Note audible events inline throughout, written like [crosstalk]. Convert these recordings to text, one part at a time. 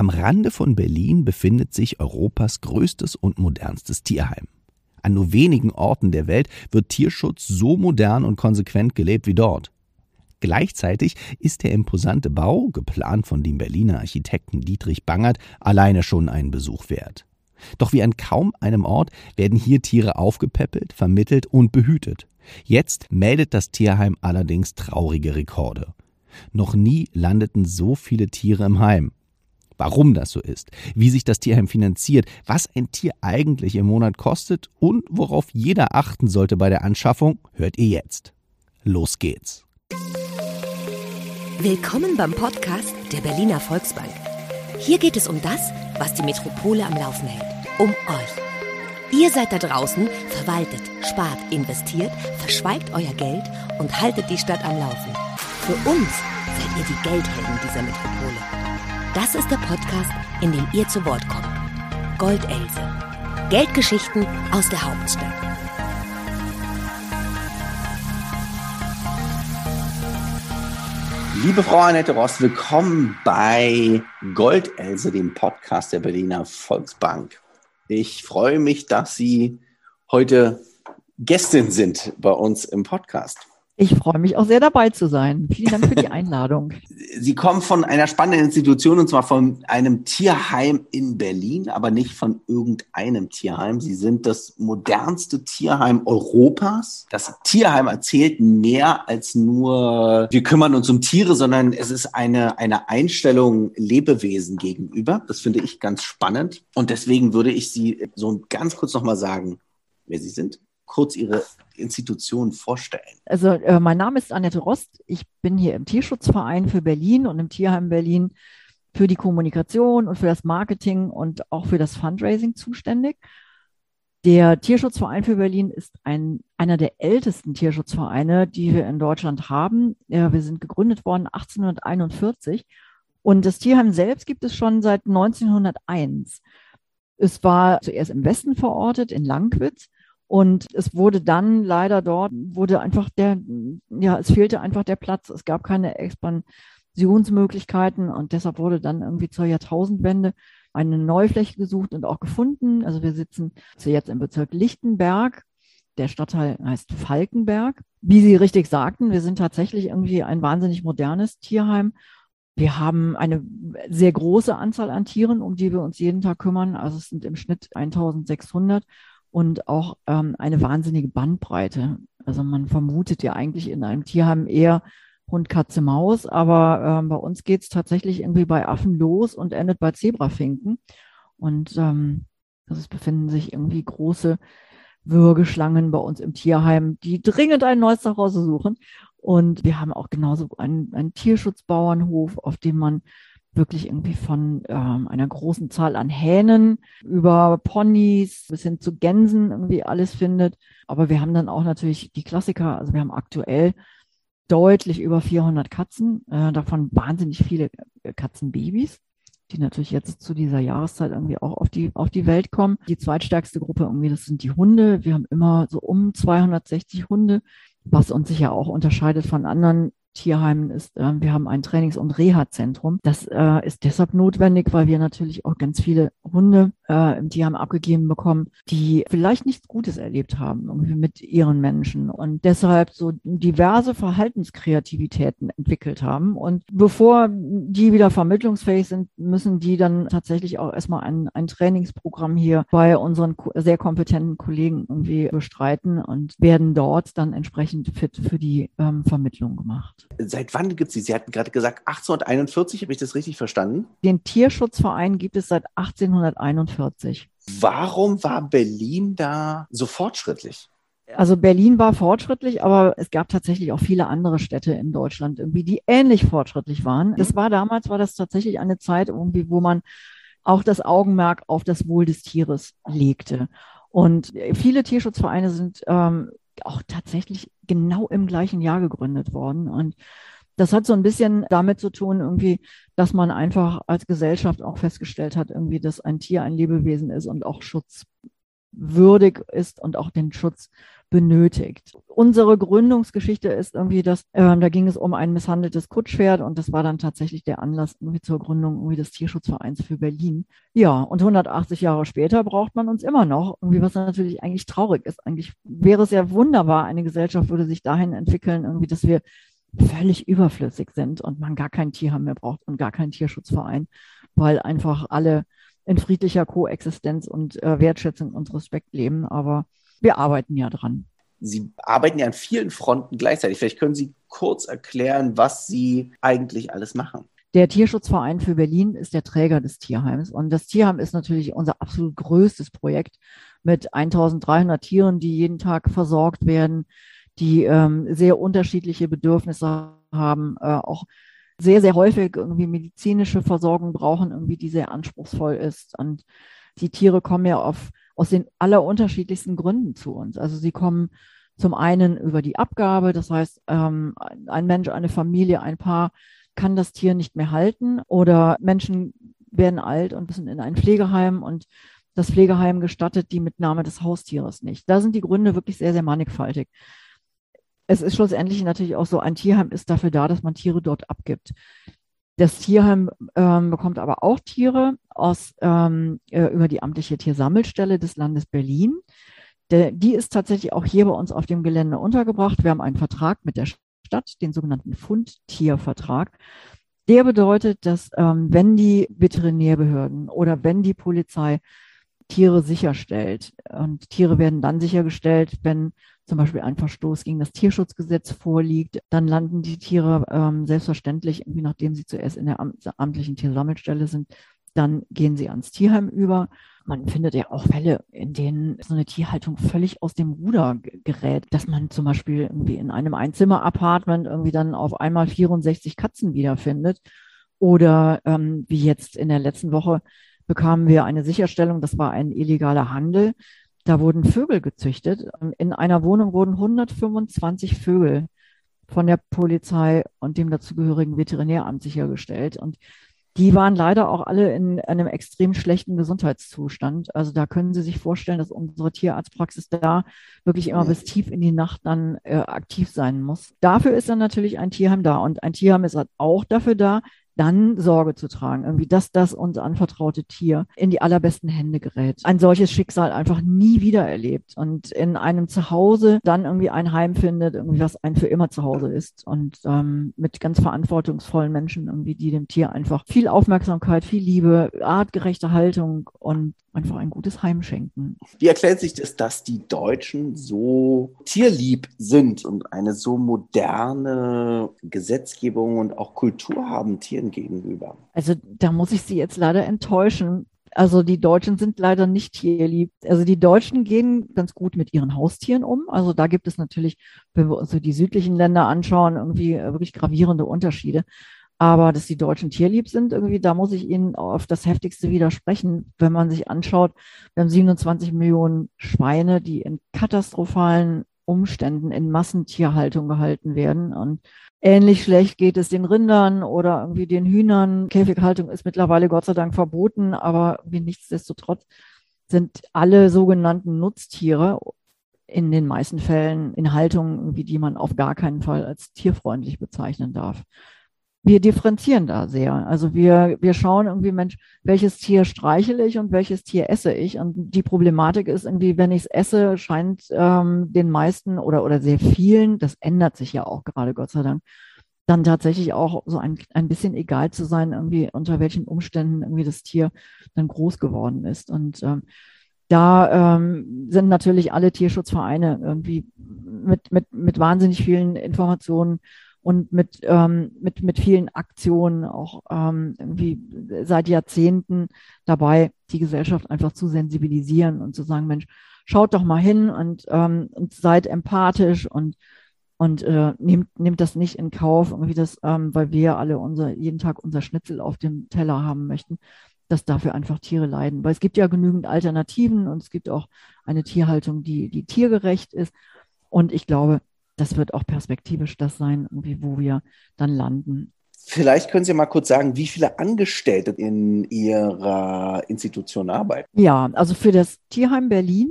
Am Rande von Berlin befindet sich Europas größtes und modernstes Tierheim. An nur wenigen Orten der Welt wird Tierschutz so modern und konsequent gelebt wie dort. Gleichzeitig ist der imposante Bau, geplant von dem Berliner Architekten Dietrich Bangert, alleine schon einen Besuch wert. Doch wie an kaum einem Ort werden hier Tiere aufgepäppelt, vermittelt und behütet. Jetzt meldet das Tierheim allerdings traurige Rekorde. Noch nie landeten so viele Tiere im Heim. Warum das so ist, wie sich das Tierheim finanziert, was ein Tier eigentlich im Monat kostet und worauf jeder achten sollte bei der Anschaffung, hört ihr jetzt. Los geht's. Willkommen beim Podcast der Berliner Volksbank. Hier geht es um das, was die Metropole am Laufen hält. Um euch. Ihr seid da draußen, verwaltet, spart, investiert, verschweigt euer Geld und haltet die Stadt am Laufen. Für uns seid ihr die Geldhelden dieser Metropole. Das ist der Podcast, in dem ihr zu Wort kommt. Goldelse. Geldgeschichten aus der Hauptstadt. Liebe Frau Annette Rost, willkommen bei Goldelse, dem Podcast der Berliner Volksbank. Ich freue mich, dass Sie heute Gästin sind bei uns im Podcast. Ich freue mich auch sehr dabei zu sein. Vielen Dank für die Einladung. [laughs] Sie kommen von einer spannenden Institution und zwar von einem Tierheim in Berlin, aber nicht von irgendeinem Tierheim. Sie sind das modernste Tierheim Europas. Das Tierheim erzählt mehr als nur, wir kümmern uns um Tiere, sondern es ist eine, eine Einstellung Lebewesen gegenüber. Das finde ich ganz spannend. Und deswegen würde ich Sie so ganz kurz nochmal sagen, wer Sie sind kurz Ihre Institution vorstellen? Also äh, mein Name ist Annette Rost. Ich bin hier im Tierschutzverein für Berlin und im Tierheim Berlin für die Kommunikation und für das Marketing und auch für das Fundraising zuständig. Der Tierschutzverein für Berlin ist ein, einer der ältesten Tierschutzvereine, die wir in Deutschland haben. Ja, wir sind gegründet worden 1841 und das Tierheim selbst gibt es schon seit 1901. Es war zuerst im Westen verortet, in Langwitz. Und es wurde dann leider dort, wurde einfach der, ja, es fehlte einfach der Platz. Es gab keine Expansionsmöglichkeiten und deshalb wurde dann irgendwie zur Jahrtausendwende eine Neufläche gesucht und auch gefunden. Also wir sitzen jetzt im Bezirk Lichtenberg. Der Stadtteil heißt Falkenberg. Wie Sie richtig sagten, wir sind tatsächlich irgendwie ein wahnsinnig modernes Tierheim. Wir haben eine sehr große Anzahl an Tieren, um die wir uns jeden Tag kümmern. Also es sind im Schnitt 1600 und auch ähm, eine wahnsinnige Bandbreite. Also man vermutet ja eigentlich in einem Tierheim eher Hund, Katze, Maus, aber ähm, bei uns geht es tatsächlich irgendwie bei Affen los und endet bei Zebrafinken. Und ähm, also es befinden sich irgendwie große Würgeschlangen bei uns im Tierheim, die dringend ein neues Zuhause suchen. Und wir haben auch genauso einen, einen Tierschutzbauernhof, auf dem man wirklich irgendwie von ähm, einer großen Zahl an Hähnen über Ponys bis hin zu Gänsen irgendwie alles findet. Aber wir haben dann auch natürlich die Klassiker. Also wir haben aktuell deutlich über 400 Katzen, äh, davon wahnsinnig viele äh, Katzenbabys, die natürlich jetzt zu dieser Jahreszeit irgendwie auch auf die, auf die Welt kommen. Die zweitstärkste Gruppe irgendwie, das sind die Hunde. Wir haben immer so um 260 Hunde, was uns sicher auch unterscheidet von anderen Tierheimen ist, äh, wir haben ein Trainings- und Reha-Zentrum. Das äh, ist deshalb notwendig, weil wir natürlich auch ganz viele Hunde äh, im Tierheim abgegeben bekommen, die vielleicht nichts Gutes erlebt haben mit ihren Menschen und deshalb so diverse Verhaltenskreativitäten entwickelt haben. Und bevor die wieder vermittlungsfähig sind, müssen die dann tatsächlich auch erstmal ein, ein Trainingsprogramm hier bei unseren sehr kompetenten Kollegen irgendwie bestreiten und werden dort dann entsprechend fit für die ähm, Vermittlung gemacht. Seit wann gibt es sie? Sie hatten gerade gesagt 1841, habe ich das richtig verstanden? Den Tierschutzverein gibt es seit 1841. Warum war Berlin da so fortschrittlich? Also Berlin war fortschrittlich, aber es gab tatsächlich auch viele andere Städte in Deutschland irgendwie, die ähnlich fortschrittlich waren. Das war damals, war das tatsächlich eine Zeit irgendwie, wo man auch das Augenmerk auf das Wohl des Tieres legte. Und viele Tierschutzvereine sind ähm, auch tatsächlich genau im gleichen Jahr gegründet worden. Und das hat so ein bisschen damit zu tun, irgendwie, dass man einfach als Gesellschaft auch festgestellt hat, irgendwie, dass ein Tier ein Lebewesen ist und auch schutzwürdig ist und auch den Schutz benötigt. Unsere Gründungsgeschichte ist irgendwie, dass äh, da ging es um ein misshandeltes Kutschpferd und das war dann tatsächlich der Anlass irgendwie zur Gründung irgendwie des Tierschutzvereins für Berlin. Ja, und 180 Jahre später braucht man uns immer noch, irgendwie was natürlich eigentlich traurig ist. Eigentlich wäre es ja wunderbar, eine Gesellschaft würde sich dahin entwickeln, irgendwie, dass wir völlig überflüssig sind und man gar kein Tierheim mehr braucht und gar keinen Tierschutzverein, weil einfach alle in friedlicher Koexistenz und äh, Wertschätzung und Respekt leben. Aber wir arbeiten ja dran. Sie arbeiten ja an vielen Fronten gleichzeitig. Vielleicht können Sie kurz erklären, was Sie eigentlich alles machen. Der Tierschutzverein für Berlin ist der Träger des Tierheims. Und das Tierheim ist natürlich unser absolut größtes Projekt mit 1300 Tieren, die jeden Tag versorgt werden, die ähm, sehr unterschiedliche Bedürfnisse haben, äh, auch sehr, sehr häufig irgendwie medizinische Versorgung brauchen, irgendwie die sehr anspruchsvoll ist. Und die Tiere kommen ja auf aus den allerunterschiedlichsten Gründen zu uns. Also sie kommen zum einen über die Abgabe, das heißt, ähm, ein Mensch, eine Familie, ein Paar kann das Tier nicht mehr halten oder Menschen werden alt und müssen in ein Pflegeheim und das Pflegeheim gestattet die Mitnahme des Haustieres nicht. Da sind die Gründe wirklich sehr, sehr mannigfaltig. Es ist schlussendlich natürlich auch so, ein Tierheim ist dafür da, dass man Tiere dort abgibt. Das Tierheim ähm, bekommt aber auch Tiere aus, ähm, äh, über die amtliche Tiersammelstelle des Landes Berlin. Der, die ist tatsächlich auch hier bei uns auf dem Gelände untergebracht. Wir haben einen Vertrag mit der Stadt, den sogenannten Fundtiervertrag. Der bedeutet, dass ähm, wenn die Veterinärbehörden oder wenn die Polizei Tiere sicherstellt. Und Tiere werden dann sichergestellt, wenn zum Beispiel ein Verstoß gegen das Tierschutzgesetz vorliegt. Dann landen die Tiere ähm, selbstverständlich, irgendwie nachdem sie zuerst in der amtlichen Tiersammelstelle sind, dann gehen sie ans Tierheim über. Man findet ja auch Fälle, in denen so eine Tierhaltung völlig aus dem Ruder gerät, dass man zum Beispiel irgendwie in einem Einzimmer-Apartment irgendwie dann auf einmal 64 Katzen wiederfindet. Oder ähm, wie jetzt in der letzten Woche bekamen wir eine Sicherstellung, das war ein illegaler Handel. Da wurden Vögel gezüchtet. In einer Wohnung wurden 125 Vögel von der Polizei und dem dazugehörigen Veterinäramt sichergestellt. Und die waren leider auch alle in einem extrem schlechten Gesundheitszustand. Also da können Sie sich vorstellen, dass unsere Tierarztpraxis da wirklich immer bis tief in die Nacht dann äh, aktiv sein muss. Dafür ist dann natürlich ein Tierheim da. Und ein Tierheim ist halt auch dafür da, dann Sorge zu tragen, irgendwie, dass das uns anvertraute Tier in die allerbesten Hände gerät. Ein solches Schicksal einfach nie wieder erlebt und in einem Zuhause dann irgendwie ein Heim findet, irgendwie was ein für immer zu Hause ist und ähm, mit ganz verantwortungsvollen Menschen irgendwie, die dem Tier einfach viel Aufmerksamkeit, viel Liebe, artgerechte Haltung und einfach ein gutes Heim schenken. Wie erklärt sich das, dass die Deutschen so tierlieb sind und eine so moderne Gesetzgebung und auch Kultur haben Tieren gegenüber? Also da muss ich Sie jetzt leider enttäuschen. Also die Deutschen sind leider nicht tierlieb. Also die Deutschen gehen ganz gut mit ihren Haustieren um. Also da gibt es natürlich, wenn wir uns so die südlichen Länder anschauen, irgendwie wirklich gravierende Unterschiede. Aber dass die Deutschen tierlieb sind, irgendwie, da muss ich Ihnen auf das Heftigste widersprechen. Wenn man sich anschaut, wir haben 27 Millionen Schweine, die in katastrophalen Umständen in Massentierhaltung gehalten werden. Und ähnlich schlecht geht es den Rindern oder irgendwie den Hühnern. Käfighaltung ist mittlerweile Gott sei Dank verboten, aber wie nichtsdestotrotz sind alle sogenannten Nutztiere in den meisten Fällen in Haltungen, die man auf gar keinen Fall als tierfreundlich bezeichnen darf wir differenzieren da sehr. Also wir, wir schauen irgendwie, Mensch, welches Tier streichele ich und welches Tier esse ich? Und die Problematik ist irgendwie, wenn ich es esse, scheint ähm, den meisten oder, oder sehr vielen, das ändert sich ja auch gerade, Gott sei Dank, dann tatsächlich auch so ein, ein bisschen egal zu sein, irgendwie unter welchen Umständen irgendwie das Tier dann groß geworden ist. Und ähm, da ähm, sind natürlich alle Tierschutzvereine irgendwie mit, mit, mit wahnsinnig vielen Informationen und mit, ähm, mit, mit vielen Aktionen auch ähm, irgendwie seit Jahrzehnten dabei, die Gesellschaft einfach zu sensibilisieren und zu sagen, Mensch, schaut doch mal hin und, ähm, und seid empathisch und und äh, nehmt, nehmt das nicht in Kauf, irgendwie das, ähm, weil wir alle unser, jeden Tag unser Schnitzel auf dem Teller haben möchten, dass dafür einfach Tiere leiden. Weil es gibt ja genügend Alternativen und es gibt auch eine Tierhaltung, die, die tiergerecht ist. Und ich glaube, das wird auch perspektivisch das sein, wo wir dann landen. Vielleicht können Sie mal kurz sagen, wie viele Angestellte in Ihrer Institution arbeiten? Ja, also für das Tierheim Berlin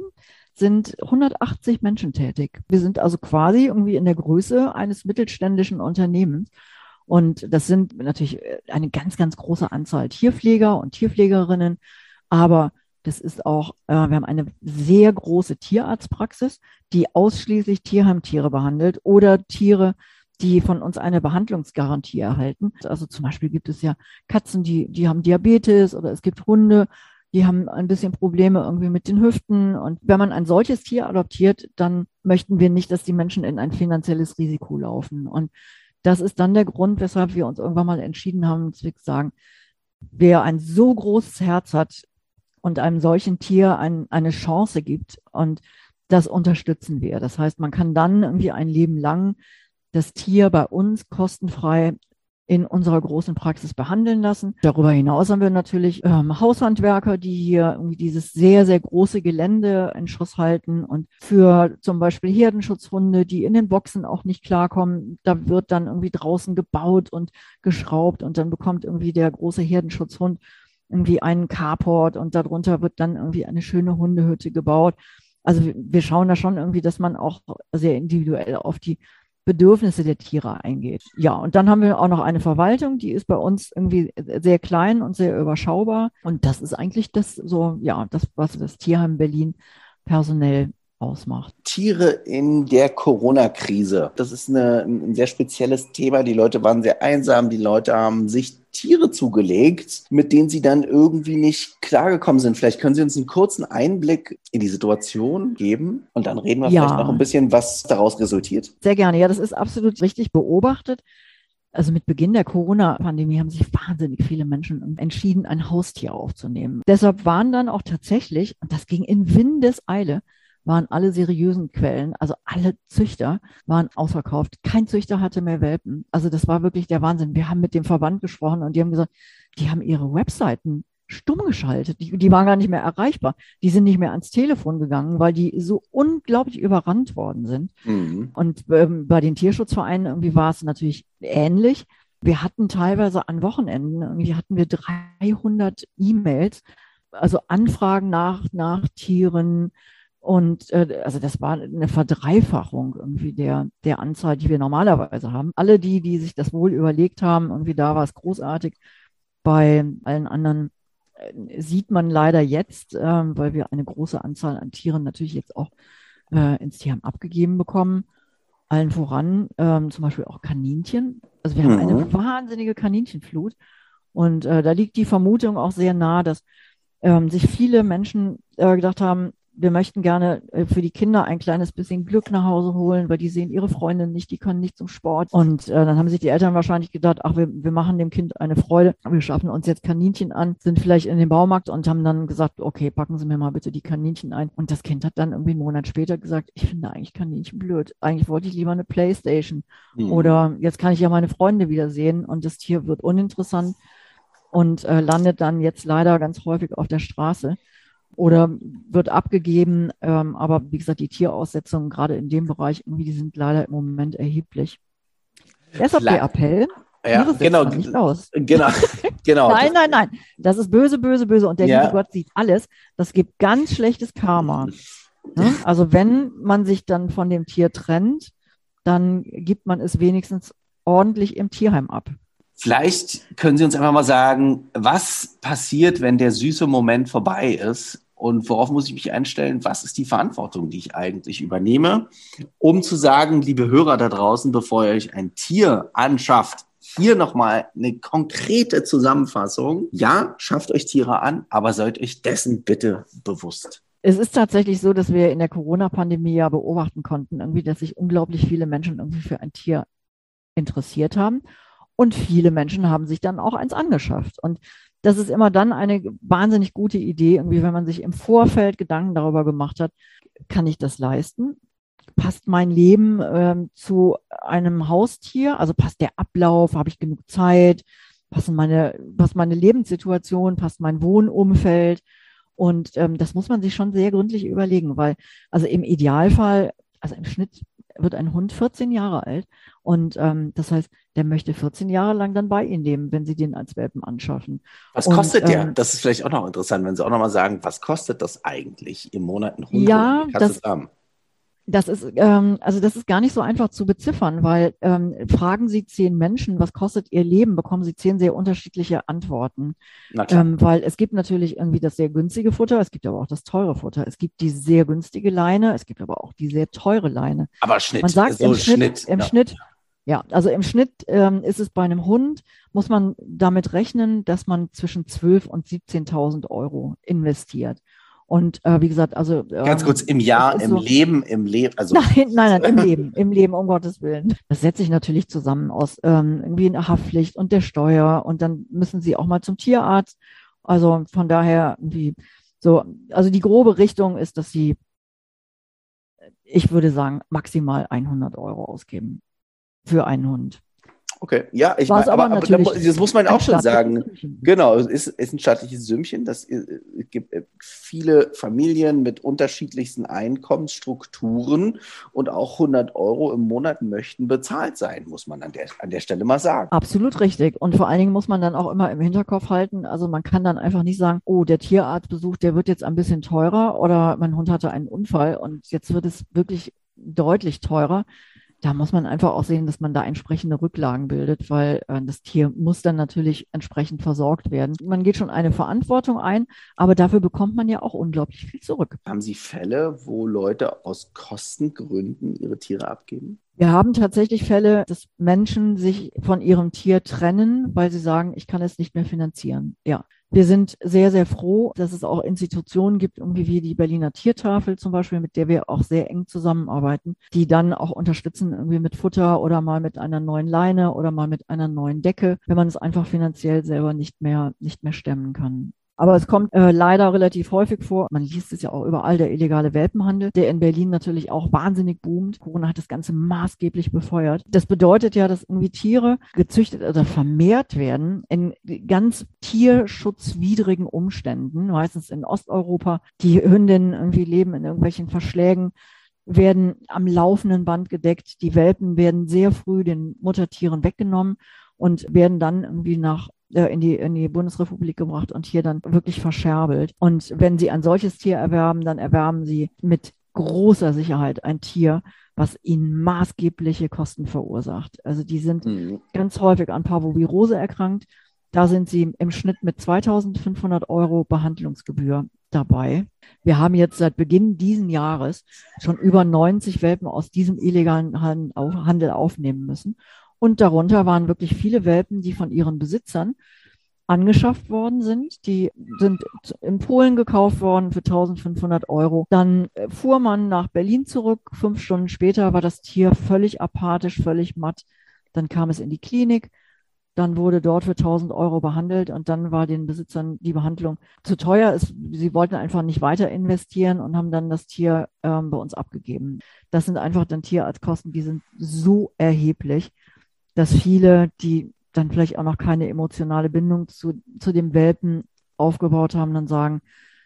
sind 180 Menschen tätig. Wir sind also quasi irgendwie in der Größe eines mittelständischen Unternehmens. Und das sind natürlich eine ganz, ganz große Anzahl Tierpfleger und Tierpflegerinnen. Aber das ist auch, äh, wir haben eine sehr große Tierarztpraxis, die ausschließlich Tierheimtiere behandelt oder Tiere, die von uns eine Behandlungsgarantie erhalten. Also zum Beispiel gibt es ja Katzen, die, die haben Diabetes oder es gibt Hunde, die haben ein bisschen Probleme irgendwie mit den Hüften. Und wenn man ein solches Tier adoptiert, dann möchten wir nicht, dass die Menschen in ein finanzielles Risiko laufen. Und das ist dann der Grund, weshalb wir uns irgendwann mal entschieden haben, zu sagen, wer ein so großes Herz hat und einem solchen Tier ein, eine Chance gibt und das unterstützen wir. Das heißt, man kann dann irgendwie ein Leben lang das Tier bei uns kostenfrei in unserer großen Praxis behandeln lassen. Darüber hinaus haben wir natürlich ähm, Haushandwerker, die hier irgendwie dieses sehr, sehr große Gelände in Schuss halten und für zum Beispiel Herdenschutzhunde, die in den Boxen auch nicht klarkommen, da wird dann irgendwie draußen gebaut und geschraubt und dann bekommt irgendwie der große Herdenschutzhund irgendwie einen Carport und darunter wird dann irgendwie eine schöne Hundehütte gebaut. Also wir schauen da schon irgendwie, dass man auch sehr individuell auf die Bedürfnisse der Tiere eingeht. Ja, und dann haben wir auch noch eine Verwaltung, die ist bei uns irgendwie sehr klein und sehr überschaubar. Und das ist eigentlich das so, ja, das, was das Tierheim Berlin personell ausmacht. Tiere in der Corona-Krise. Das ist eine, ein sehr spezielles Thema. Die Leute waren sehr einsam. Die Leute haben sich Tiere zugelegt, mit denen sie dann irgendwie nicht klargekommen sind. Vielleicht können Sie uns einen kurzen Einblick in die Situation geben und dann reden wir ja. vielleicht noch ein bisschen, was daraus resultiert. Sehr gerne. Ja, das ist absolut richtig beobachtet. Also mit Beginn der Corona-Pandemie haben sich wahnsinnig viele Menschen entschieden, ein Haustier aufzunehmen. Deshalb waren dann auch tatsächlich, und das ging in Windeseile, waren alle seriösen Quellen, also alle Züchter waren ausverkauft. Kein Züchter hatte mehr Welpen. Also das war wirklich der Wahnsinn. Wir haben mit dem Verband gesprochen und die haben gesagt, die haben ihre Webseiten stumm geschaltet. Die, die waren gar nicht mehr erreichbar. Die sind nicht mehr ans Telefon gegangen, weil die so unglaublich überrannt worden sind. Mhm. Und ähm, bei den Tierschutzvereinen irgendwie war es natürlich ähnlich. Wir hatten teilweise an Wochenenden, irgendwie hatten wir 300 E-Mails, also Anfragen nach, nach Tieren, und äh, also das war eine Verdreifachung irgendwie der, der Anzahl, die wir normalerweise haben. Alle die, die sich das wohl überlegt haben, irgendwie da war es großartig. Bei allen anderen äh, sieht man leider jetzt, äh, weil wir eine große Anzahl an Tieren natürlich jetzt auch äh, ins Tierheim abgegeben bekommen. Allen voran ähm, zum Beispiel auch Kaninchen. Also wir haben mhm. eine wahnsinnige Kaninchenflut. Und äh, da liegt die Vermutung auch sehr nah, dass ähm, sich viele Menschen äh, gedacht haben, wir möchten gerne äh, für die Kinder ein kleines bisschen Glück nach Hause holen, weil die sehen ihre Freundin nicht, die können nicht zum Sport. Und äh, dann haben sich die Eltern wahrscheinlich gedacht, ach, wir, wir machen dem Kind eine Freude, wir schaffen uns jetzt Kaninchen an, sind vielleicht in den Baumarkt und haben dann gesagt, okay, packen Sie mir mal bitte die Kaninchen ein. Und das Kind hat dann irgendwie einen Monat später gesagt, ich finde eigentlich Kaninchen blöd. Eigentlich wollte ich lieber eine Playstation. Mhm. Oder jetzt kann ich ja meine Freunde wiedersehen und das Tier wird uninteressant und äh, landet dann jetzt leider ganz häufig auf der Straße oder wird abgegeben. Ähm, aber wie gesagt, die Tieraussetzungen gerade in dem Bereich irgendwie, die sind leider im Moment erheblich. Deshalb der Appell. Ja, genau, nicht aus. genau, [laughs] genau. nein, nein, nein. Das ist böse, böse, böse. Und der ja. liebe Gott sieht alles. Das gibt ganz schlechtes Karma. Ne? Also wenn man sich dann von dem Tier trennt, dann gibt man es wenigstens ordentlich im Tierheim ab. Vielleicht können Sie uns einfach mal sagen, was passiert, wenn der süße Moment vorbei ist und worauf muss ich mich einstellen? Was ist die Verantwortung, die ich eigentlich übernehme, um zu sagen, liebe Hörer da draußen, bevor ihr euch ein Tier anschafft, hier nochmal eine konkrete Zusammenfassung. Ja, schafft euch Tiere an, aber seid euch dessen bitte bewusst. Es ist tatsächlich so, dass wir in der Corona-Pandemie ja beobachten konnten, irgendwie, dass sich unglaublich viele Menschen irgendwie für ein Tier interessiert haben. Und viele Menschen haben sich dann auch eins angeschafft. Und das ist immer dann eine wahnsinnig gute Idee, irgendwie, wenn man sich im Vorfeld Gedanken darüber gemacht hat, kann ich das leisten? Passt mein Leben ähm, zu einem Haustier? Also passt der Ablauf? Habe ich genug Zeit? Passen meine, passt meine Lebenssituation? Passt mein Wohnumfeld? Und ähm, das muss man sich schon sehr gründlich überlegen, weil also im Idealfall, also im Schnitt wird ein Hund 14 Jahre alt und ähm, das heißt, der möchte 14 Jahre lang dann bei Ihnen leben, wenn Sie den als Welpen anschaffen. Was und, kostet der? Ähm, das ist vielleicht auch noch interessant, wenn Sie auch noch mal sagen, was kostet das eigentlich im Monat ein Hund? Ja, das, haben? Das ist, ähm, also das ist gar nicht so einfach zu beziffern, weil ähm, fragen Sie zehn Menschen, was kostet ihr Leben, bekommen Sie zehn sehr unterschiedliche Antworten. Ähm, weil es gibt natürlich irgendwie das sehr günstige Futter, es gibt aber auch das teure Futter. Es gibt die sehr günstige Leine, es gibt aber auch die sehr teure Leine. Aber Schnitt. Man sagt so im Schnitt, Schnitt im ja. Schnitt ja, also im Schnitt ähm, ist es bei einem Hund, muss man damit rechnen, dass man zwischen 12.000 und 17.000 Euro investiert. Und äh, wie gesagt, also. Ganz ähm, kurz, im Jahr, im so, Leben, im Leben. Also nein, nein, nein, im [laughs] Leben, im Leben, um Gottes Willen. Das setzt sich natürlich zusammen aus ähm, irgendwie einer Haftpflicht und der Steuer und dann müssen sie auch mal zum Tierarzt. Also von daher irgendwie so, also die grobe Richtung ist, dass sie, ich würde sagen, maximal 100 Euro ausgeben für einen Hund. Okay, ja, ich meine, aber, aber das muss man auch schon sagen. Genau, es ist, ist ein staatliches Sümmchen. Das es gibt äh, viele Familien mit unterschiedlichsten Einkommensstrukturen und auch 100 Euro im Monat möchten bezahlt sein, muss man an der, an der Stelle mal sagen. Absolut richtig. Und vor allen Dingen muss man dann auch immer im Hinterkopf halten, also man kann dann einfach nicht sagen, oh, der Tierarztbesuch, der wird jetzt ein bisschen teurer oder mein Hund hatte einen Unfall und jetzt wird es wirklich deutlich teurer da muss man einfach auch sehen, dass man da entsprechende Rücklagen bildet, weil äh, das Tier muss dann natürlich entsprechend versorgt werden. Man geht schon eine Verantwortung ein, aber dafür bekommt man ja auch unglaublich viel zurück. Haben Sie Fälle, wo Leute aus Kostengründen ihre Tiere abgeben? Wir haben tatsächlich Fälle, dass Menschen sich von ihrem Tier trennen, weil sie sagen, ich kann es nicht mehr finanzieren. Ja. Wir sind sehr, sehr froh, dass es auch Institutionen gibt, irgendwie wie die Berliner Tiertafel zum Beispiel, mit der wir auch sehr eng zusammenarbeiten, die dann auch unterstützen irgendwie mit Futter oder mal mit einer neuen Leine oder mal mit einer neuen Decke, wenn man es einfach finanziell selber nicht mehr, nicht mehr stemmen kann. Aber es kommt äh, leider relativ häufig vor. Man liest es ja auch überall, der illegale Welpenhandel, der in Berlin natürlich auch wahnsinnig boomt. Corona hat das Ganze maßgeblich befeuert. Das bedeutet ja, dass irgendwie Tiere gezüchtet oder vermehrt werden in ganz tierschutzwidrigen Umständen, meistens in Osteuropa. Die Hündinnen irgendwie leben in irgendwelchen Verschlägen werden am laufenden Band gedeckt. Die Welpen werden sehr früh den Muttertieren weggenommen und werden dann irgendwie nach in die, in die Bundesrepublik gebracht und hier dann wirklich verscherbelt. Und wenn Sie ein solches Tier erwerben, dann erwerben Sie mit großer Sicherheit ein Tier, was ihnen maßgebliche Kosten verursacht. Also die sind mhm. ganz häufig an Parvovirose erkrankt. Da sind sie im Schnitt mit 2500 Euro Behandlungsgebühr dabei. Wir haben jetzt seit Beginn diesen Jahres schon über 90 Welpen aus diesem illegalen Handel aufnehmen müssen. Und darunter waren wirklich viele Welpen, die von ihren Besitzern angeschafft worden sind. Die sind in Polen gekauft worden für 1500 Euro. Dann äh, fuhr man nach Berlin zurück. Fünf Stunden später war das Tier völlig apathisch, völlig matt. Dann kam es in die Klinik. Dann wurde dort für 1000 Euro behandelt und dann war den Besitzern die Behandlung zu teuer. Es, sie wollten einfach nicht weiter investieren und haben dann das Tier ähm, bei uns abgegeben. Das sind einfach dann Tierarztkosten, die sind so erheblich dass viele, die dann vielleicht auch noch keine emotionale Bindung zu, zu dem Welpen aufgebaut haben, dann sagen,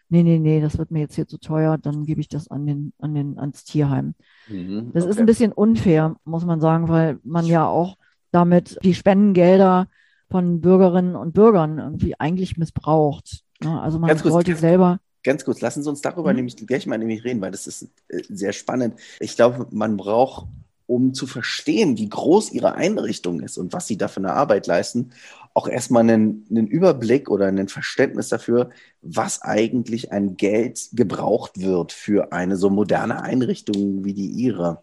nee, nee, nee, das wird mir jetzt hier zu teuer, dann gebe ich das an den, an den, ans Tierheim. Mhm, das okay. ist ein bisschen unfair, muss man sagen, weil man ja auch damit die Spendengelder von Bürgerinnen und Bürgern irgendwie eigentlich missbraucht. Ne? Also man kurz, sollte selber. Ganz kurz, lassen Sie uns darüber mhm. nämlich gleich mal nämlich reden, weil das ist äh, sehr spannend. Ich glaube, man braucht um zu verstehen, wie groß ihre Einrichtung ist und was sie da für eine Arbeit leisten, auch erstmal einen, einen Überblick oder ein Verständnis dafür, was eigentlich an Geld gebraucht wird für eine so moderne Einrichtung wie die ihre.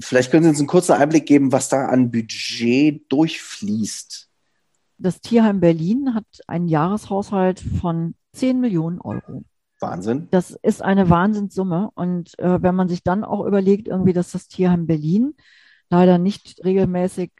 Vielleicht können Sie uns einen kurzen Einblick geben, was da an Budget durchfließt. Das Tierheim Berlin hat einen Jahreshaushalt von 10 Millionen Euro. Wahnsinn. Das ist eine Wahnsinnssumme. Und äh, wenn man sich dann auch überlegt, irgendwie, dass das Tierheim Berlin leider nicht regelmäßig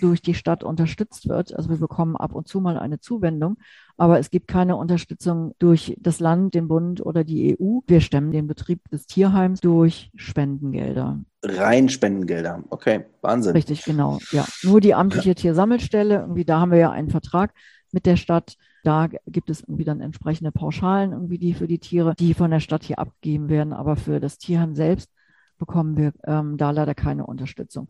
durch die Stadt unterstützt wird. Also wir bekommen ab und zu mal eine Zuwendung, aber es gibt keine Unterstützung durch das Land, den Bund oder die EU. Wir stemmen den Betrieb des Tierheims durch Spendengelder. Rein Spendengelder, okay, Wahnsinn. Richtig, genau, ja. Nur die amtliche Tiersammelstelle, irgendwie da haben wir ja einen Vertrag mit der Stadt. Da gibt es irgendwie dann entsprechende Pauschalen irgendwie die für die Tiere, die von der Stadt hier abgegeben werden. Aber für das Tierheim selbst bekommen wir ähm, da leider keine Unterstützung.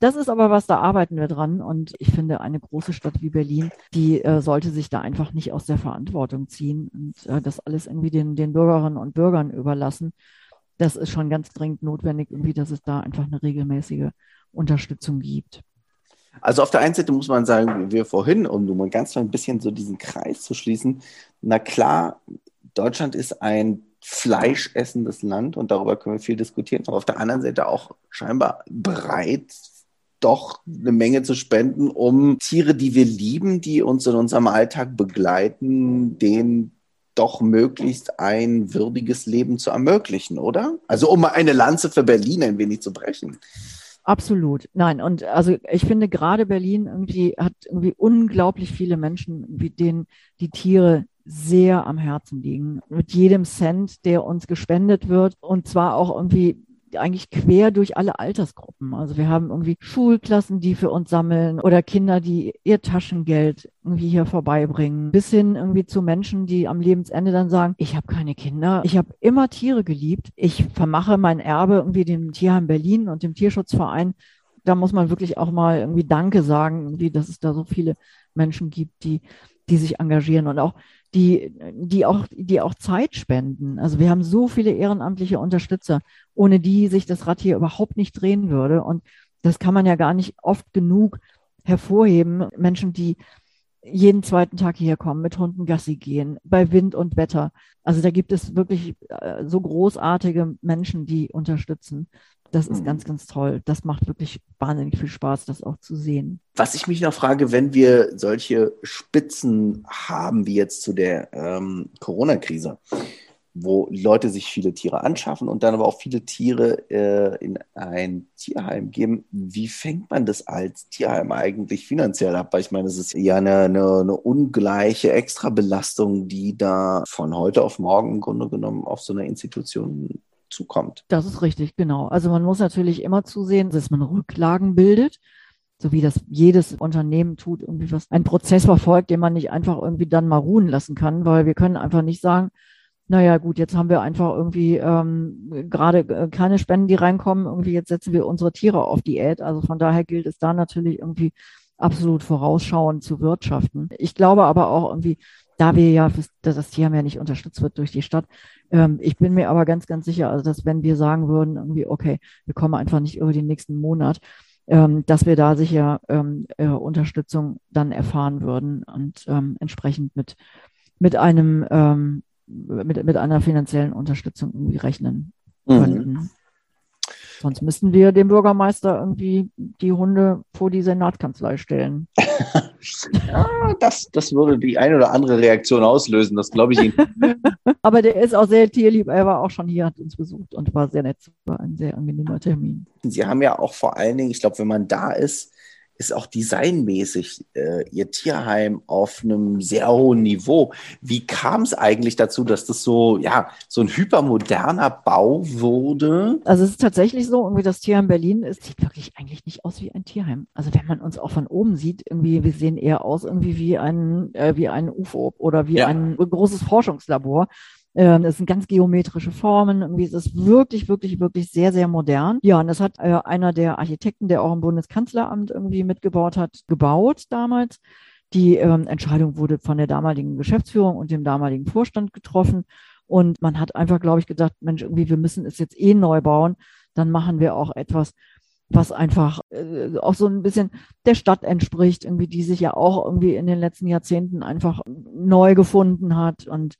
Das ist aber was, da arbeiten wir dran. Und ich finde, eine große Stadt wie Berlin, die äh, sollte sich da einfach nicht aus der Verantwortung ziehen und äh, das alles irgendwie den, den Bürgerinnen und Bürgern überlassen. Das ist schon ganz dringend notwendig, irgendwie, dass es da einfach eine regelmäßige Unterstützung gibt. Also auf der einen Seite muss man sagen, wie wir vorhin, um nur mal ganz ein bisschen so diesen Kreis zu schließen, na klar, Deutschland ist ein fleischessendes Land und darüber können wir viel diskutieren, aber auf der anderen Seite auch scheinbar bereit, doch eine Menge zu spenden, um Tiere, die wir lieben, die uns in unserem Alltag begleiten, denen doch möglichst ein würdiges Leben zu ermöglichen, oder? Also um mal eine Lanze für Berlin ein wenig zu brechen. Absolut. Nein, und also ich finde gerade Berlin irgendwie hat irgendwie unglaublich viele Menschen, wie denen die Tiere sehr am Herzen liegen. Mit jedem Cent, der uns gespendet wird und zwar auch irgendwie eigentlich quer durch alle Altersgruppen. Also wir haben irgendwie Schulklassen, die für uns sammeln oder Kinder, die ihr Taschengeld irgendwie hier vorbeibringen, bis hin irgendwie zu Menschen, die am Lebensende dann sagen, ich habe keine Kinder, ich habe immer Tiere geliebt, ich vermache mein Erbe irgendwie dem Tierheim Berlin und dem Tierschutzverein. Da muss man wirklich auch mal irgendwie Danke sagen, irgendwie, dass es da so viele Menschen gibt, die die sich engagieren und auch die, die auch, die auch Zeit spenden. Also wir haben so viele ehrenamtliche Unterstützer, ohne die sich das Rad hier überhaupt nicht drehen würde. Und das kann man ja gar nicht oft genug hervorheben. Menschen, die jeden zweiten Tag hierher kommen, mit Hunden Gassi gehen, bei Wind und Wetter. Also da gibt es wirklich äh, so großartige Menschen, die unterstützen. Das ist mhm. ganz, ganz toll. Das macht wirklich wahnsinnig viel Spaß, das auch zu sehen. Was ich mich noch frage, wenn wir solche Spitzen haben, wie jetzt zu der ähm, Corona-Krise, wo Leute sich viele Tiere anschaffen und dann aber auch viele Tiere äh, in ein Tierheim geben. Wie fängt man das als Tierheim eigentlich finanziell ab? Weil ich meine, es ist ja eine, eine, eine ungleiche Extrabelastung, die da von heute auf morgen im Grunde genommen auf so eine Institution zukommt. Das ist richtig, genau. Also man muss natürlich immer zusehen, dass man Rücklagen bildet so wie das jedes Unternehmen tut, irgendwie was, ein Prozess verfolgt, den man nicht einfach irgendwie dann mal ruhen lassen kann, weil wir können einfach nicht sagen, naja, gut, jetzt haben wir einfach irgendwie ähm, gerade äh, keine Spenden, die reinkommen. Irgendwie jetzt setzen wir unsere Tiere auf Diät. Also von daher gilt es da natürlich irgendwie absolut vorausschauend zu wirtschaften. Ich glaube aber auch irgendwie, da wir ja, dass das Tier ja nicht unterstützt wird durch die Stadt, ähm, ich bin mir aber ganz, ganz sicher, also dass wenn wir sagen würden, irgendwie, okay, wir kommen einfach nicht über den nächsten Monat, ähm, dass wir da sicher ähm, äh, Unterstützung dann erfahren würden und ähm, entsprechend mit, mit einem, ähm, mit, mit einer finanziellen Unterstützung irgendwie rechnen mhm. könnten. Sonst müssten wir dem Bürgermeister irgendwie die Hunde vor die Senatkanzlei stellen. [laughs] ja, das, das würde die eine oder andere Reaktion auslösen, das glaube ich Ihnen. [laughs] Aber der ist auch sehr tierlieb. Er war auch schon hier, hat uns besucht und war sehr nett. War ein sehr angenehmer Termin. Sie haben ja auch vor allen Dingen, ich glaube, wenn man da ist, ist auch designmäßig äh, ihr Tierheim auf einem sehr hohen Niveau. Wie kam es eigentlich dazu, dass das so, ja, so ein hypermoderner Bau wurde? Also es ist tatsächlich so, irgendwie das Tierheim Berlin, es sieht wirklich eigentlich nicht aus wie ein Tierheim. Also wenn man uns auch von oben sieht, irgendwie, wir sehen eher aus irgendwie wie ein, äh, wie ein UFO oder wie ja. ein großes Forschungslabor. Ähm, es sind ganz geometrische Formen. Irgendwie ist es wirklich, wirklich, wirklich sehr, sehr modern. Ja, und das hat äh, einer der Architekten, der auch im Bundeskanzleramt irgendwie mitgebaut hat, gebaut damals. Die ähm, Entscheidung wurde von der damaligen Geschäftsführung und dem damaligen Vorstand getroffen. Und man hat einfach, glaube ich, gedacht, Mensch, irgendwie, wir müssen es jetzt eh neu bauen. Dann machen wir auch etwas, was einfach äh, auch so ein bisschen der Stadt entspricht, irgendwie, die sich ja auch irgendwie in den letzten Jahrzehnten einfach neu gefunden hat und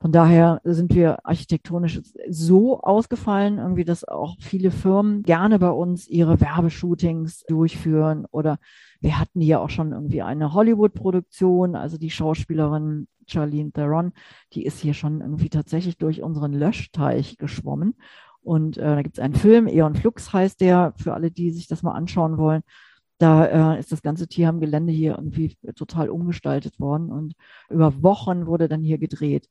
von daher sind wir architektonisch so ausgefallen, irgendwie, dass auch viele Firmen gerne bei uns ihre Werbeshootings durchführen. Oder wir hatten hier auch schon irgendwie eine Hollywood-Produktion, also die Schauspielerin Charlene Theron, die ist hier schon irgendwie tatsächlich durch unseren Löschteich geschwommen. Und äh, da gibt es einen Film, Eon Flux heißt der, für alle, die sich das mal anschauen wollen. Da äh, ist das ganze Tier am Gelände hier irgendwie total umgestaltet worden und über Wochen wurde dann hier gedreht.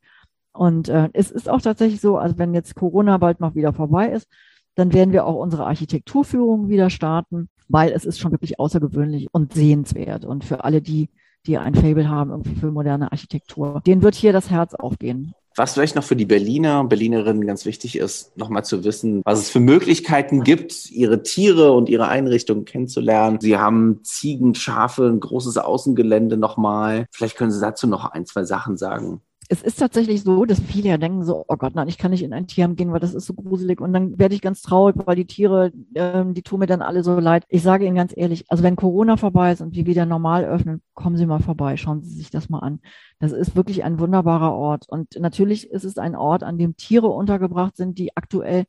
Und äh, es ist auch tatsächlich so, also wenn jetzt Corona bald mal wieder vorbei ist, dann werden wir auch unsere Architekturführung wieder starten, weil es ist schon wirklich außergewöhnlich und sehenswert. Und für alle die, die ein Fable haben irgendwie für moderne Architektur, denen wird hier das Herz aufgehen. Was vielleicht noch für die Berliner und Berlinerinnen ganz wichtig ist, nochmal zu wissen, was es für Möglichkeiten gibt, ihre Tiere und ihre Einrichtungen kennenzulernen. Sie haben Ziegen, Schafe, ein großes Außengelände nochmal. Vielleicht können Sie dazu noch ein, zwei Sachen sagen es ist tatsächlich so, dass viele ja denken so, oh Gott, nein, ich kann nicht in ein Tierheim gehen, weil das ist so gruselig. Und dann werde ich ganz traurig, weil die Tiere, ähm, die tun mir dann alle so leid. Ich sage Ihnen ganz ehrlich, also wenn Corona vorbei ist und wir wieder normal öffnen, kommen Sie mal vorbei, schauen Sie sich das mal an. Das ist wirklich ein wunderbarer Ort. Und natürlich ist es ein Ort, an dem Tiere untergebracht sind, die aktuell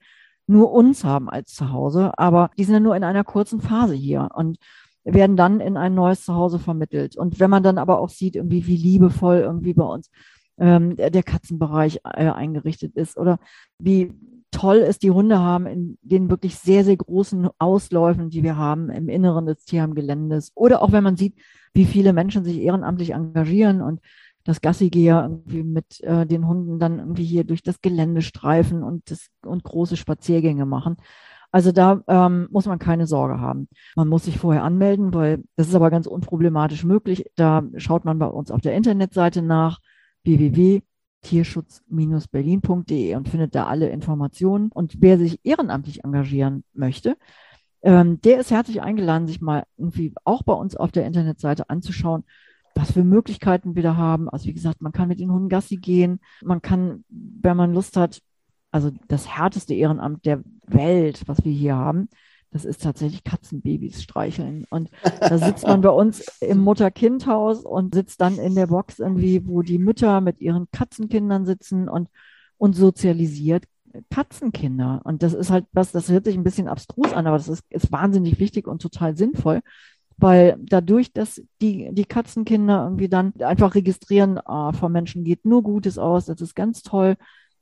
nur uns haben als Zuhause, aber die sind ja nur in einer kurzen Phase hier. Und werden dann in ein neues Zuhause vermittelt. Und wenn man dann aber auch sieht, irgendwie, wie liebevoll irgendwie bei uns ähm, der Katzenbereich äh, eingerichtet ist oder wie toll es die Hunde haben in den wirklich sehr, sehr großen Ausläufen, die wir haben im Inneren des Tierheimgeländes. Oder auch wenn man sieht, wie viele Menschen sich ehrenamtlich engagieren und das Gassigeher irgendwie mit äh, den Hunden dann irgendwie hier durch das Gelände streifen und, das, und große Spaziergänge machen. Also da ähm, muss man keine Sorge haben. Man muss sich vorher anmelden, weil das ist aber ganz unproblematisch möglich. Da schaut man bei uns auf der Internetseite nach www.tierschutz-berlin.de und findet da alle Informationen. Und wer sich ehrenamtlich engagieren möchte, ähm, der ist herzlich eingeladen, sich mal irgendwie auch bei uns auf der Internetseite anzuschauen, was für Möglichkeiten wir da haben. Also wie gesagt, man kann mit den Hunden Gassi gehen, man kann, wenn man Lust hat, also das härteste Ehrenamt der Welt, was wir hier haben, das ist tatsächlich Katzenbabys streicheln. Und da sitzt man bei uns im Mutter-Kind-Haus und sitzt dann in der Box irgendwie, wo die Mütter mit ihren Katzenkindern sitzen und, und sozialisiert Katzenkinder. Und das ist halt was, das hört sich ein bisschen abstrus an, aber das ist, ist wahnsinnig wichtig und total sinnvoll. Weil dadurch, dass die, die Katzenkinder irgendwie dann einfach registrieren, ah, vom Menschen geht nur Gutes aus, das ist ganz toll,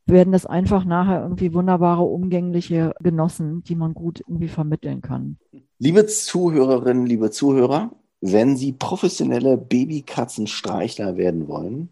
werden das einfach nachher irgendwie wunderbare, umgängliche Genossen, die man gut irgendwie vermitteln kann. Liebe Zuhörerinnen, liebe Zuhörer, wenn Sie professionelle Babykatzenstreichler werden wollen,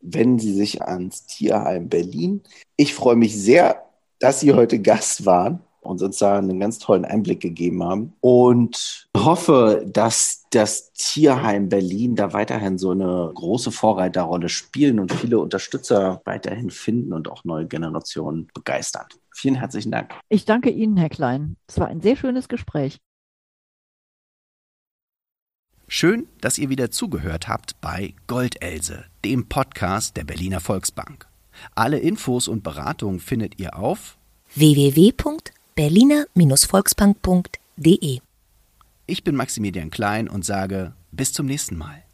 wenden Sie sich ans Tierheim Berlin. Ich freue mich sehr, dass Sie heute Gast waren und sozusagen einen ganz tollen Einblick gegeben haben. Und hoffe, dass das Tierheim Berlin da weiterhin so eine große Vorreiterrolle spielen und viele Unterstützer weiterhin finden und auch neue Generationen begeistern. Vielen herzlichen Dank. Ich danke Ihnen, Herr Klein. Es war ein sehr schönes Gespräch. Schön, dass ihr wieder zugehört habt bei Goldelse, dem Podcast der Berliner Volksbank. Alle Infos und Beratungen findet ihr auf www berliner-volksbank.de. Ich bin Maximilian Klein und sage bis zum nächsten Mal.